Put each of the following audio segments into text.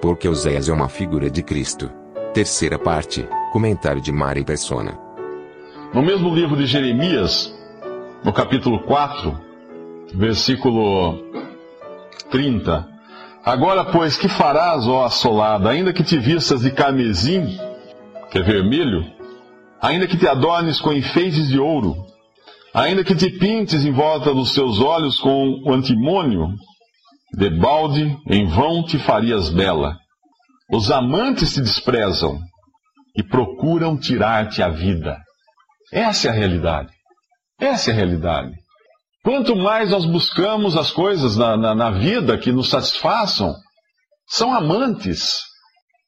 Porque Oséias é uma figura de Cristo. Terceira parte, comentário de Mari Persona. No mesmo livro de Jeremias, no capítulo 4, versículo 30. Agora, pois, que farás, ó assolada, ainda que te vistas de carmesim, que é vermelho, ainda que te adornes com enfeites de ouro, ainda que te pintes em volta dos teus olhos com o antimônio, de balde, em vão te farias bela. Os amantes te desprezam e procuram tirar-te a vida. Essa é a realidade. Essa é a realidade. Quanto mais nós buscamos as coisas na, na, na vida que nos satisfaçam, são amantes.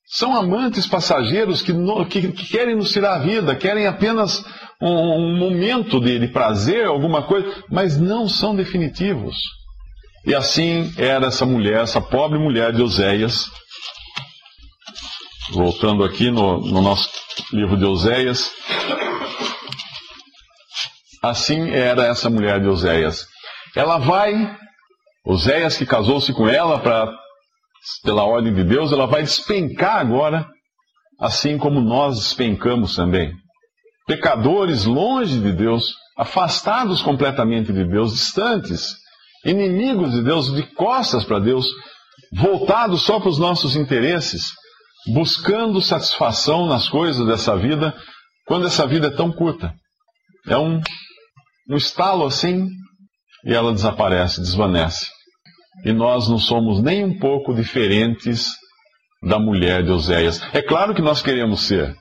São amantes passageiros que, no, que, que, querem nos tirar a vida, querem apenas um, um momento de, de prazer, alguma coisa, mas não são definitivos. E assim era essa mulher, essa pobre mulher de Oséias. Voltando aqui no, no nosso livro de Oséias, Assim era essa mulher de Oséias. Ela vai, Oséias que casou-se com ela pra, pela ordem de Deus, ela vai despencar agora, assim como nós despencamos também. Pecadores longe de Deus, afastados completamente de Deus, distantes, inimigos de Deus, de costas para Deus, voltados só para os nossos interesses, buscando satisfação nas coisas dessa vida, quando essa vida é tão curta. É um um estalo assim, e ela desaparece, desvanece. E nós não somos nem um pouco diferentes da mulher de Oséias. É claro que nós queremos ser.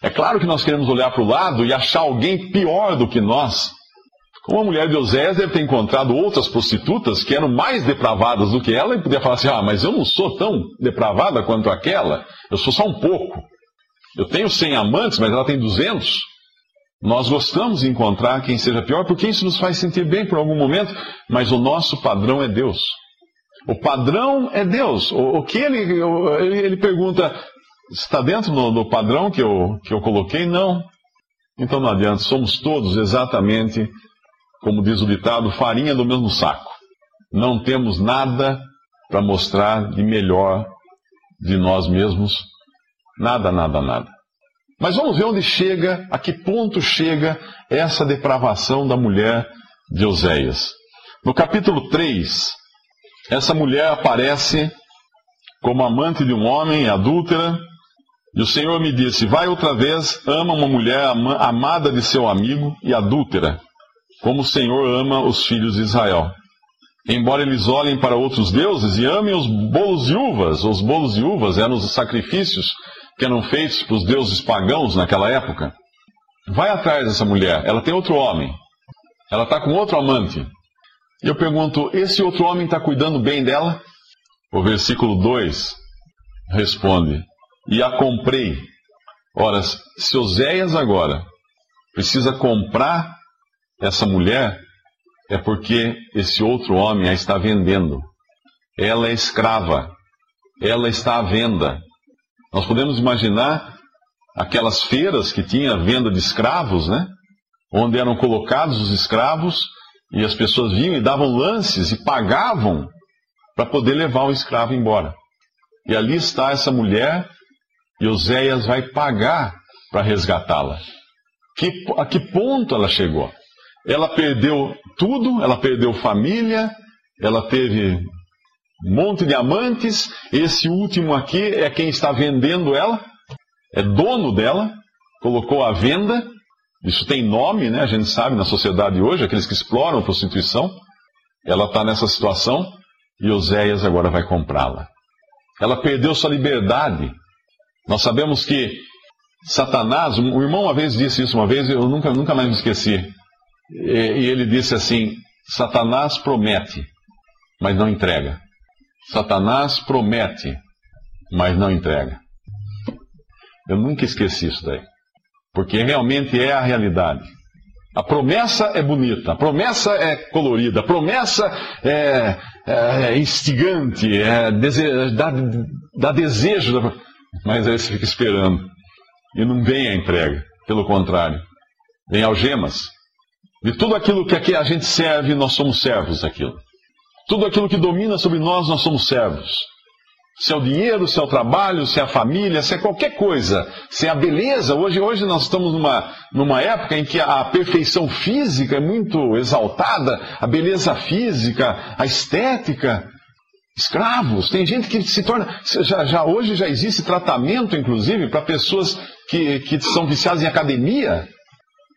É claro que nós queremos olhar para o lado e achar alguém pior do que nós. Como a mulher de Oséias deve ter encontrado outras prostitutas que eram mais depravadas do que ela e podia falar assim: ah, mas eu não sou tão depravada quanto aquela, eu sou só um pouco. Eu tenho 100 amantes, mas ela tem 200. Nós gostamos de encontrar quem seja pior, porque isso nos faz sentir bem por algum momento, mas o nosso padrão é Deus. O padrão é Deus. O, o que ele, ele, ele pergunta, está dentro do, do padrão que eu, que eu coloquei? Não. Então não adianta, somos todos exatamente, como diz o ditado, farinha do mesmo saco. Não temos nada para mostrar de melhor de nós mesmos. Nada, nada, nada. Mas vamos ver onde chega, a que ponto chega essa depravação da mulher de Oséias. No capítulo 3, essa mulher aparece como amante de um homem, adúltera, e o Senhor me disse: Vai outra vez, ama uma mulher amada de seu amigo e adúltera, como o Senhor ama os filhos de Israel. Embora eles olhem para outros deuses e amem os bolos de uvas, os bolos de uvas eram os sacrifícios que eram feitos para os deuses pagãos naquela época. Vai atrás dessa mulher, ela tem outro homem, ela está com outro amante. E eu pergunto: esse outro homem está cuidando bem dela? O versículo 2 responde: E a comprei. Ora, se Oséias agora precisa comprar essa mulher, é porque esse outro homem a está vendendo. Ela é escrava, ela está à venda. Nós podemos imaginar aquelas feiras que tinha venda de escravos, né? Onde eram colocados os escravos e as pessoas vinham e davam lances e pagavam para poder levar o escravo embora. E ali está essa mulher e Oséias vai pagar para resgatá-la. A que ponto ela chegou? Ela perdeu tudo, ela perdeu família, ela teve um monte de amantes. Esse último aqui é quem está vendendo ela, é dono dela, colocou à venda. Isso tem nome, né? A gente sabe na sociedade hoje, aqueles que exploram a prostituição. Ela está nessa situação e Oséias agora vai comprá-la. Ela perdeu sua liberdade. Nós sabemos que Satanás, o irmão uma vez disse isso uma vez, eu nunca, nunca mais me esqueci. E, ele disse assim: Satanás promete mas não entrega. Satanás promete, mas não entrega. Eu nunca esqueci isso daí. Porque realmente é a realidade. A promessa é bonita, a promessa é colorida, a promessa é, é, é instigante, é dese, dá, dá desejo, mas aí você fica esperando. E não vem a entrega, pelo contrário, vem algemas. De tudo aquilo que a gente serve, nós somos servos daquilo. Tudo aquilo que domina sobre nós, nós somos servos. Se é o dinheiro, se é o trabalho, se é a família, se é qualquer coisa, se é a beleza. Hoje, hoje nós estamos numa, numa época em que a perfeição física é muito exaltada, a beleza física, a estética. Escravos, tem gente que se torna. Já, já hoje já existe tratamento, inclusive, para pessoas que, que são viciadas em academia.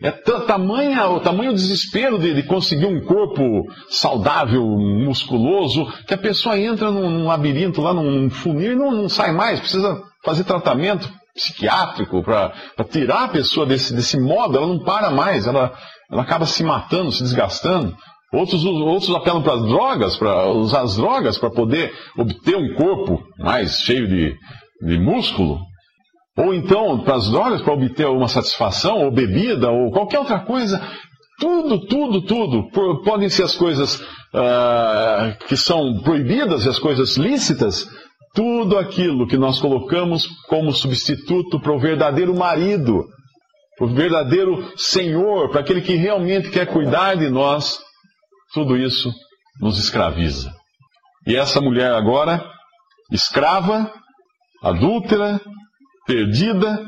É tamanha, o tamanho desespero de, de, conseguir um corpo saudável, musculoso, que a pessoa entra num, num labirinto, lá num, funil e não, não, sai mais. Precisa fazer tratamento psiquiátrico para tirar a pessoa desse, desse modo. Ela não para mais, ela, ela acaba se matando, se desgastando. Outros, outros apelam para as drogas, para usar as drogas para poder obter um corpo mais cheio de, de músculo. Ou então para as drogas, para obter uma satisfação, ou bebida, ou qualquer outra coisa. Tudo, tudo, tudo. Podem ser as coisas uh, que são proibidas e as coisas lícitas. Tudo aquilo que nós colocamos como substituto para o verdadeiro marido, para o verdadeiro Senhor, para aquele que realmente quer cuidar de nós, tudo isso nos escraviza. E essa mulher agora, escrava, adúltera, perdida,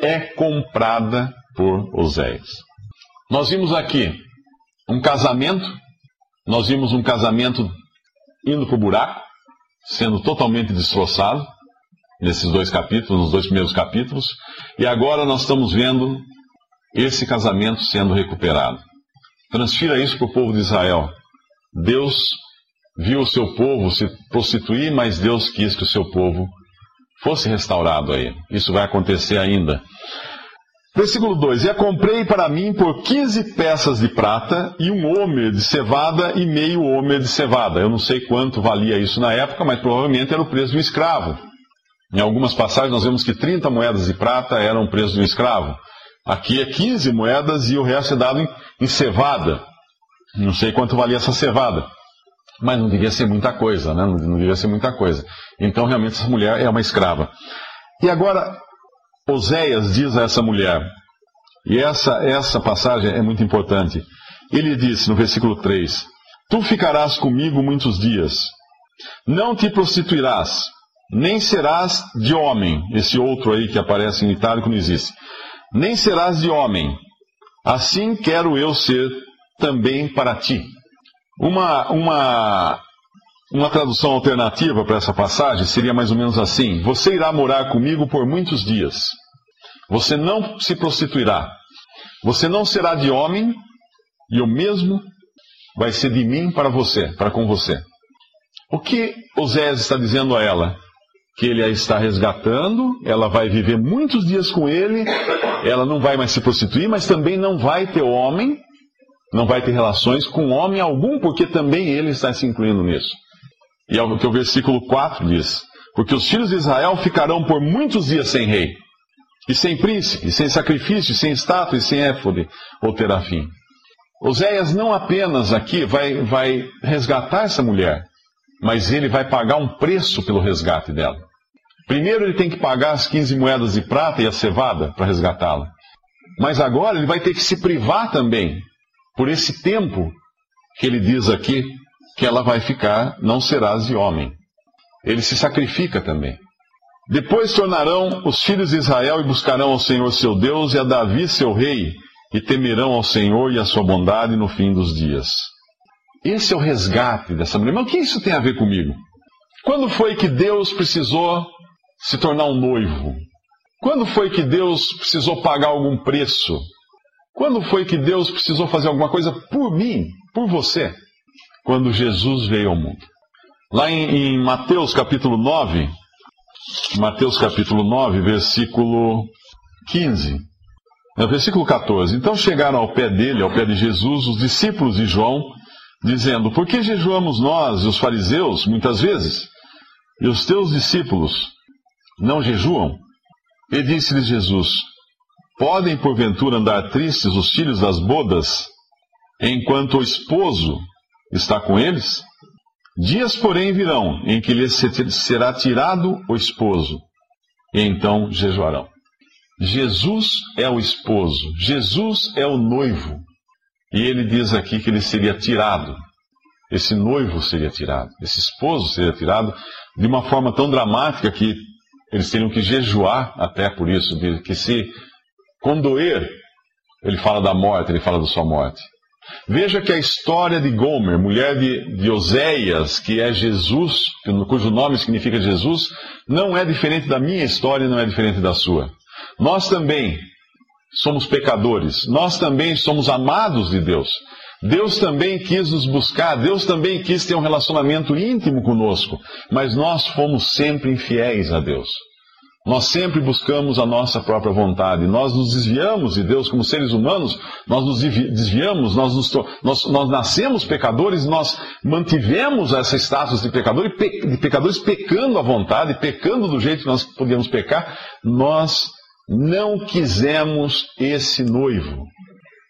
é comprada por Oséias. Nós vimos aqui um casamento, nós vimos um casamento indo para o buraco, sendo totalmente destroçado, nesses dois capítulos, nos dois primeiros capítulos, e agora nós estamos vendo esse casamento sendo recuperado. Transfira isso para o povo de Israel. Deus viu o seu povo se prostituir, mas Deus quis que o seu povo fosse restaurado aí. Isso vai acontecer ainda. Versículo 2: E a comprei para mim por 15 peças de prata e um homer de cevada e meio homer de cevada. Eu não sei quanto valia isso na época, mas provavelmente era o preço de um escravo. Em algumas passagens nós vemos que 30 moedas de prata eram o preço de um escravo. Aqui é 15 moedas e o resto é dado em cevada. Não sei quanto valia essa cevada. Mas não devia ser muita coisa, né? Não, devia ser muita coisa. Então, realmente, essa mulher é uma escrava. E agora, Oséias diz a essa mulher, e essa, essa passagem é muito importante. Ele disse no versículo 3: Tu ficarás comigo muitos dias, não te prostituirás, nem serás de homem. Esse outro aí que aparece em itálico não existe nem serás de homem. Assim quero eu ser também para ti. Uma, uma, uma tradução alternativa para essa passagem seria mais ou menos assim: Você irá morar comigo por muitos dias. Você não se prostituirá. Você não será de homem, e o mesmo vai ser de mim para você, para com você. O que Osés está dizendo a ela? Que ele a está resgatando, ela vai viver muitos dias com ele, ela não vai mais se prostituir, mas também não vai ter homem, não vai ter relações com homem algum, porque também ele está se incluindo nisso. E é o que o versículo 4 diz: Porque os filhos de Israel ficarão por muitos dias sem rei, e sem príncipe, e sem sacrifício, e sem estátua, e sem éfode ou terafim. Oséias não apenas aqui vai, vai resgatar essa mulher, mas ele vai pagar um preço pelo resgate dela. Primeiro ele tem que pagar as 15 moedas de prata e a cevada para resgatá-la. Mas agora ele vai ter que se privar também, por esse tempo que ele diz aqui que ela vai ficar, não serás de homem. Ele se sacrifica também. Depois tornarão os filhos de Israel e buscarão ao Senhor seu Deus e a Davi seu rei, e temerão ao Senhor e a sua bondade no fim dos dias. Esse é o resgate dessa mulher. Mas o que isso tem a ver comigo? Quando foi que Deus precisou se tornar um noivo? Quando foi que Deus precisou pagar algum preço? Quando foi que Deus precisou fazer alguma coisa por mim, por você? Quando Jesus veio ao mundo. Lá em, em Mateus capítulo 9, Mateus capítulo 9, versículo 15. É, versículo 14. Então chegaram ao pé dele, ao pé de Jesus, os discípulos de João, dizendo: Por que jejuamos nós e os fariseus muitas vezes, e os teus discípulos não jejuam? E disse-lhes Jesus: Podem porventura andar tristes os filhos das bodas, enquanto o esposo está com eles? Dias, porém, virão em que lhes será tirado o esposo, e então jejuarão. Jesus é o esposo, Jesus é o noivo. E ele diz aqui que ele seria tirado. Esse noivo seria tirado, esse esposo seria tirado de uma forma tão dramática que eles teriam que jejuar até por isso, que se condoer, ele fala da morte, ele fala da sua morte. Veja que a história de Gomer, mulher de, de Oséias, que é Jesus, cujo nome significa Jesus, não é diferente da minha história e não é diferente da sua. Nós também somos pecadores, nós também somos amados de Deus. Deus também quis nos buscar, Deus também quis ter um relacionamento íntimo conosco, mas nós fomos sempre infiéis a Deus. Nós sempre buscamos a nossa própria vontade. Nós nos desviamos de Deus como seres humanos, nós nos desviamos, nós, nos, nós, nós nascemos pecadores, nós mantivemos essa status de, pecador, de pecadores pecando à vontade, pecando do jeito que nós podíamos pecar. Nós não quisemos esse noivo.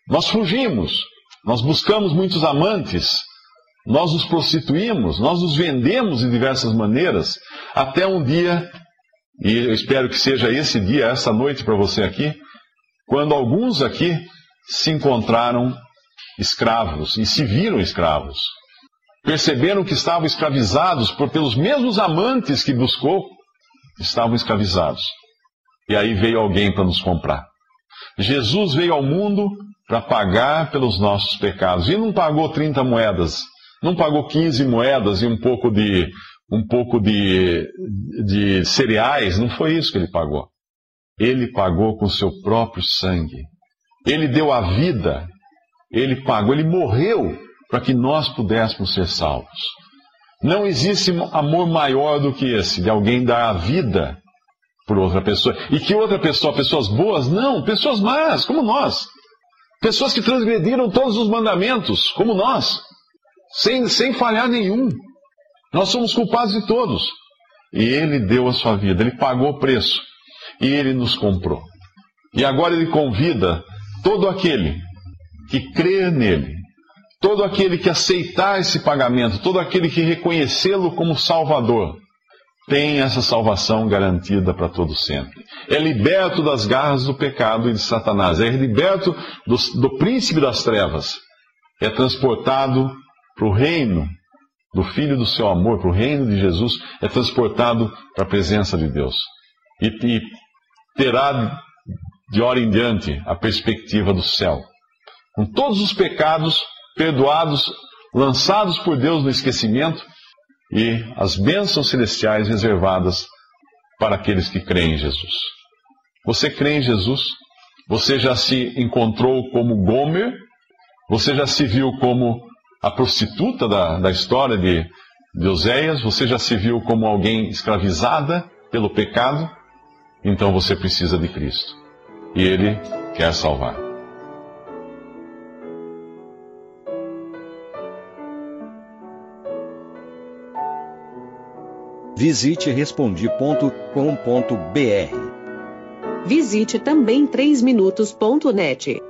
Nós fugimos, nós buscamos muitos amantes, nós nos prostituímos, nós nos vendemos de diversas maneiras, até um dia e eu espero que seja esse dia, essa noite para você aqui, quando alguns aqui se encontraram escravos e se viram escravos. Perceberam que estavam escravizados por pelos mesmos amantes que buscou, estavam escravizados. E aí veio alguém para nos comprar. Jesus veio ao mundo para pagar pelos nossos pecados. E não pagou 30 moedas, não pagou 15 moedas e um pouco de um pouco de, de cereais, não foi isso que ele pagou. Ele pagou com seu próprio sangue. Ele deu a vida, ele pagou, ele morreu para que nós pudéssemos ser salvos. Não existe amor maior do que esse, de alguém dar a vida por outra pessoa. E que outra pessoa, pessoas boas? Não, pessoas más, como nós. Pessoas que transgrediram todos os mandamentos, como nós, sem, sem falhar nenhum. Nós somos culpados de todos. E Ele deu a sua vida, Ele pagou o preço. E Ele nos comprou. E agora Ele convida todo aquele que crê nele, todo aquele que aceitar esse pagamento, todo aquele que reconhecê-lo como Salvador, tem essa salvação garantida para todo sempre. É liberto das garras do pecado e de Satanás, é liberto do, do príncipe das trevas, é transportado para o reino do Filho do seu amor para o reino de Jesus é transportado para a presença de Deus. E, e terá de hora em diante a perspectiva do céu. Com todos os pecados perdoados, lançados por Deus no esquecimento e as bênçãos celestiais reservadas para aqueles que creem em Jesus. Você crê em Jesus? Você já se encontrou como Gomer? Você já se viu como a prostituta da, da história de, de Oséias, você já se viu como alguém escravizada pelo pecado, então você precisa de Cristo. E Ele quer salvar. Visite respondi.com.br. Visite também 3minutos.net.